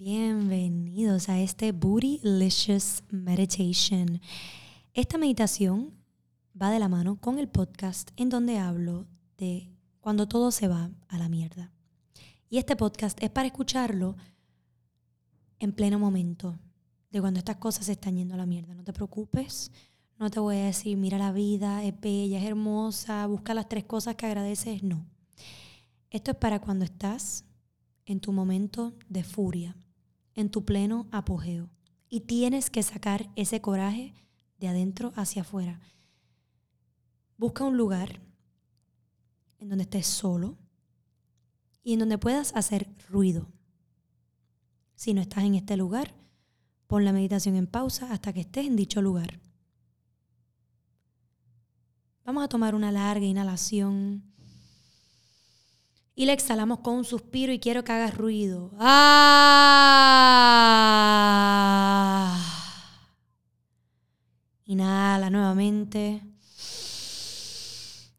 Bienvenidos a este Bootylicious Meditation. Esta meditación va de la mano con el podcast en donde hablo de cuando todo se va a la mierda. Y este podcast es para escucharlo en pleno momento de cuando estas cosas se están yendo a la mierda. No te preocupes, no te voy a decir, mira la vida, es bella, es hermosa, busca las tres cosas que agradeces. No. Esto es para cuando estás en tu momento de furia, en tu pleno apogeo. Y tienes que sacar ese coraje de adentro hacia afuera. Busca un lugar en donde estés solo y en donde puedas hacer ruido. Si no estás en este lugar, pon la meditación en pausa hasta que estés en dicho lugar. Vamos a tomar una larga inhalación y la exhalamos con un suspiro y quiero que hagas ruido. ¡Ah! Inhala nuevamente.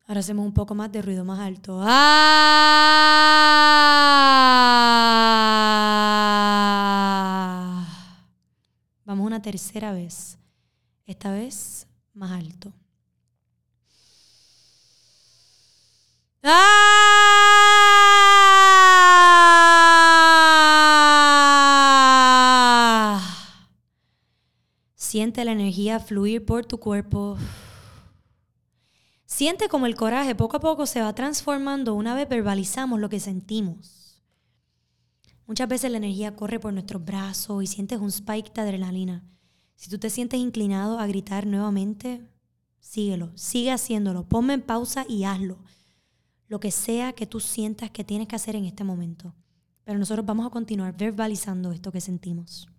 Ahora hacemos un poco más de ruido más alto. ¡Ah! Vamos una tercera vez. Esta vez más alto. ¡Ah! Siente la energía fluir por tu cuerpo. Siente como el coraje poco a poco se va transformando una vez verbalizamos lo que sentimos. Muchas veces la energía corre por nuestros brazos y sientes un spike de adrenalina. Si tú te sientes inclinado a gritar nuevamente, síguelo, sigue haciéndolo, ponme en pausa y hazlo lo que sea que tú sientas que tienes que hacer en este momento. Pero nosotros vamos a continuar verbalizando esto que sentimos.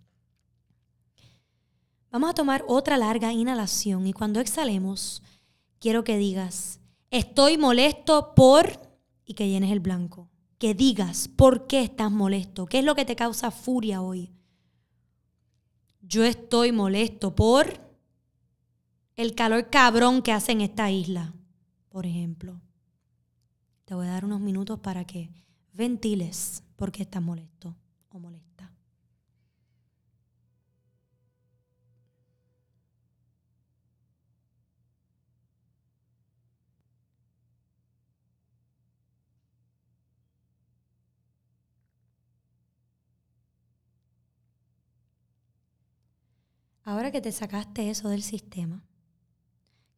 Vamos a tomar otra larga inhalación y cuando exhalemos, quiero que digas, estoy molesto por, y que llenes el blanco. Que digas por qué estás molesto, qué es lo que te causa furia hoy. Yo estoy molesto por el calor cabrón que hace en esta isla, por ejemplo. Te voy a dar unos minutos para que ventiles por qué estás molesto o molesta. Ahora que te sacaste eso del sistema,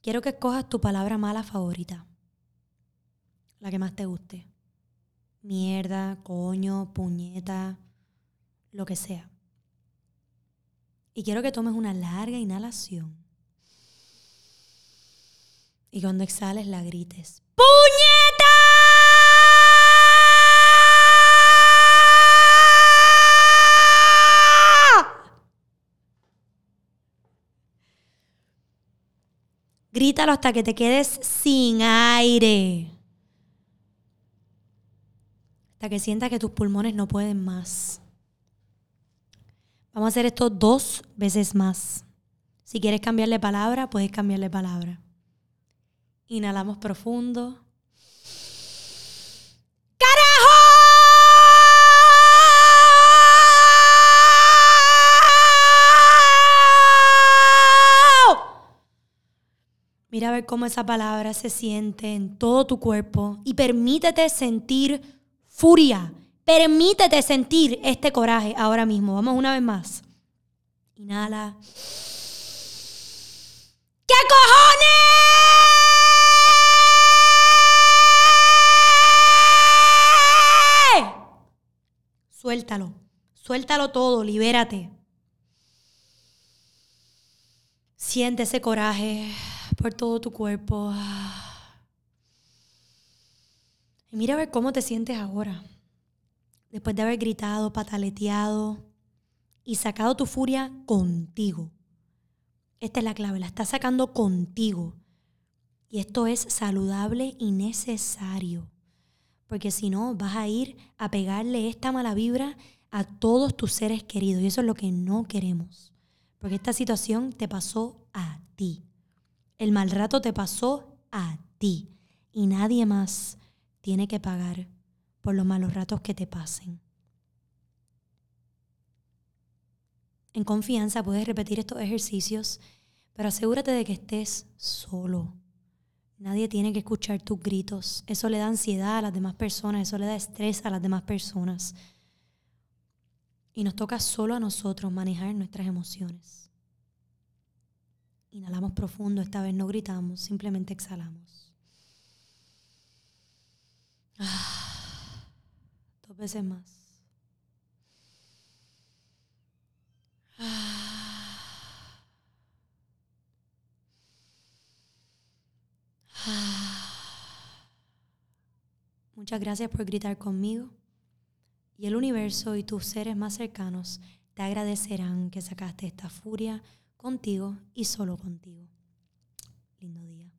quiero que escojas tu palabra mala favorita la que más te guste. Mierda, coño, puñeta, lo que sea. Y quiero que tomes una larga inhalación. Y cuando exhales la grites. ¡Puñeta! Grítalo hasta que te quedes sin aire hasta que sientas que tus pulmones no pueden más. Vamos a hacer esto dos veces más. Si quieres cambiarle palabra, puedes cambiarle palabra. Inhalamos profundo. Ver cómo esa palabra se siente en todo tu cuerpo y permítete sentir furia. Permítete sentir este coraje ahora mismo. Vamos una vez más. Inhala. ¿Qué cojones? Suéltalo. Suéltalo todo. Libérate. Siente ese coraje por todo tu cuerpo. Y mira a ver cómo te sientes ahora. Después de haber gritado, pataleteado y sacado tu furia contigo. Esta es la clave, la estás sacando contigo. Y esto es saludable y necesario. Porque si no, vas a ir a pegarle esta mala vibra a todos tus seres queridos. Y eso es lo que no queremos. Porque esta situación te pasó a ti. El mal rato te pasó a ti. Y nadie más tiene que pagar por los malos ratos que te pasen. En confianza puedes repetir estos ejercicios, pero asegúrate de que estés solo. Nadie tiene que escuchar tus gritos. Eso le da ansiedad a las demás personas, eso le da estrés a las demás personas. Y nos toca solo a nosotros manejar nuestras emociones. Inhalamos profundo, esta vez no gritamos, simplemente exhalamos. Ah, dos veces más. Muchas gracias por gritar conmigo. Y el universo y tus seres más cercanos te agradecerán que sacaste esta furia contigo y solo contigo. Lindo día.